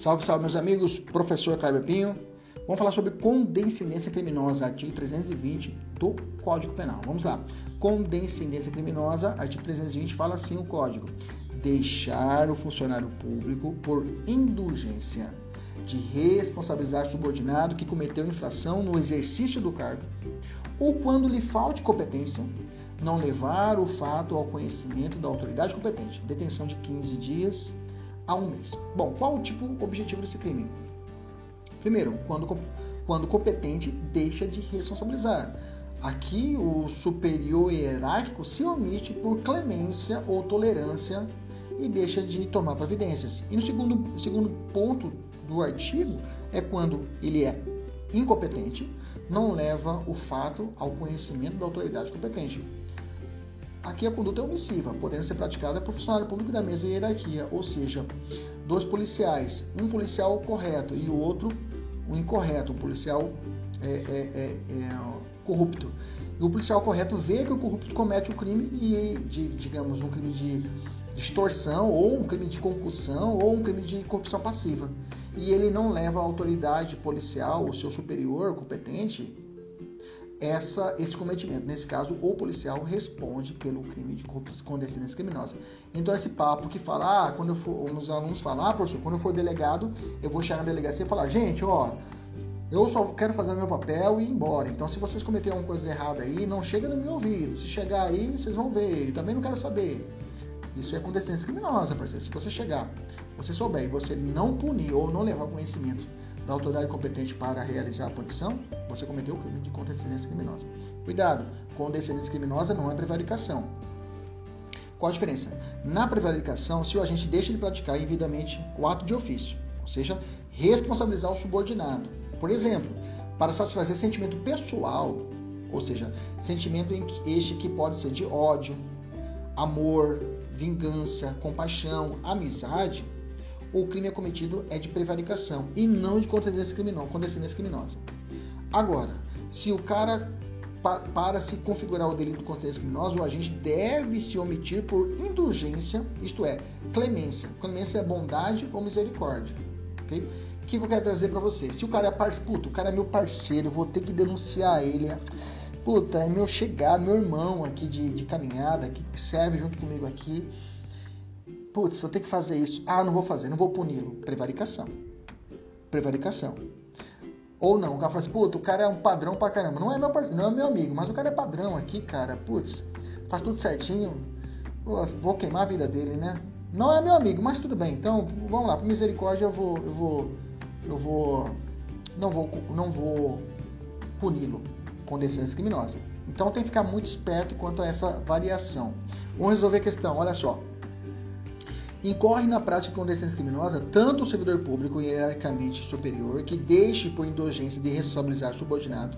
Salve, salve, meus amigos. Professor Cleber Pinho. Vamos falar sobre condescendência criminosa, artigo 320 do Código Penal. Vamos lá. Condescendência criminosa, artigo 320 fala assim o código: deixar o funcionário público por indulgência de responsabilizar subordinado que cometeu infração no exercício do cargo, ou quando lhe falte competência, não levar o fato ao conhecimento da autoridade competente. Detenção de 15 dias a um mês. Bom, qual o tipo objetivo desse crime? Primeiro, quando, quando competente deixa de responsabilizar. Aqui, o superior hierárquico se omite por clemência ou tolerância e deixa de tomar providências. E no segundo, segundo ponto do artigo é quando ele é incompetente, não leva o fato ao conhecimento da autoridade competente. Aqui a conduta é omissiva, podendo ser praticada por funcionário público da mesma hierarquia, ou seja, dois policiais, um policial correto e o outro o incorreto, um policial é, é, é, é corrupto. E o policial correto vê que o corrupto comete o um crime e, de, digamos, um crime de extorsão, ou um crime de concussão, ou um crime de corrupção passiva. E ele não leva a autoridade policial, o seu superior competente, essa, esse cometimento. Nesse caso, o policial responde pelo crime de condescendência criminosa. Então, esse papo que fala, ah, quando eu for, os alunos falam, ah, professor, quando eu for delegado, eu vou chegar na delegacia e falar, gente, ó, eu só quero fazer meu papel e ir embora. Então, se vocês cometerem alguma coisa errada aí, não chega no meu ouvido. Se chegar aí, vocês vão ver. Eu também não quero saber. Isso é condescendência criminosa, parceiro. Se você chegar, você souber e você não punir ou não levar conhecimento da autoridade competente para realizar a punição, você cometeu o crime de condescendência criminosa. Cuidado, condescendência criminosa não é prevaricação. Qual a diferença? Na prevaricação, se o agente deixa de praticar indevidamente o ato de ofício, ou seja, responsabilizar o subordinado. Por exemplo, para satisfazer sentimento pessoal, ou seja, sentimento este que pode ser de ódio, amor, vingança, compaixão, amizade, o crime cometido é de prevaricação e não de condescendência criminosa. Agora, se o cara para se configurar o delito de condescendência criminosa, o agente deve se omitir por indulgência, isto é, clemência. Clemência é bondade ou misericórdia. ok? O que eu quero trazer para você? Se o cara é parceiro, puta, o cara é meu parceiro, eu vou ter que denunciar ele. Puta, é meu chegado, meu irmão aqui de, de caminhada, que serve junto comigo aqui Putz, eu tenho que fazer isso. Ah, não vou fazer, não vou puni-lo. Prevaricação. Prevaricação. Ou não, o cara fala assim, putz, o cara é um padrão pra caramba. Não é meu, não é meu amigo, mas o cara é padrão aqui, cara. Putz, faz tudo certinho. Pô, vou queimar a vida dele, né? Não é meu amigo, mas tudo bem. Então, vamos lá, por misericórdia eu vou. Eu vou. Eu vou. Não vou, não vou puni-lo com decência criminosa. Então tem que ficar muito esperto quanto a essa variação. Vamos resolver a questão, olha só incorre na prática de condescendência criminosa tanto o servidor público hierarquicamente superior que deixe por indulgência de responsabilizar subordinado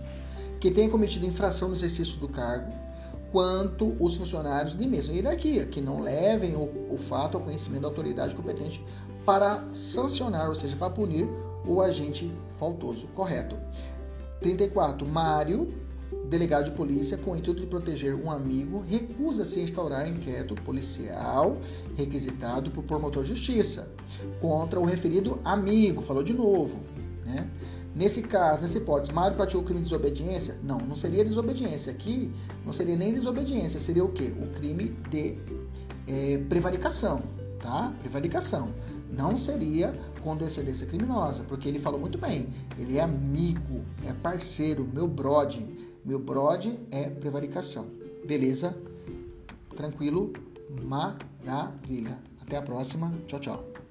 que tenha cometido infração no exercício do cargo, quanto os funcionários de mesma hierarquia, que não levem o, o fato ao conhecimento da autoridade competente para sancionar, ou seja, para punir o agente faltoso. Correto. 34. Mário delegado de polícia, com o intuito de proteger um amigo, recusa-se a instaurar inquérito policial requisitado por promotor de justiça contra o referido amigo. Falou de novo, né? Nesse caso, nessa hipótese, Mário praticou o crime de desobediência? Não, não seria desobediência. Aqui não seria nem desobediência, seria o quê? O crime de é, prevaricação, tá? Prevaricação. Não seria com descendência criminosa, porque ele falou muito bem. Ele é amigo, é parceiro, meu brode meu brode é prevaricação. Beleza? Tranquilo? Maravilha. Até a próxima. Tchau, tchau.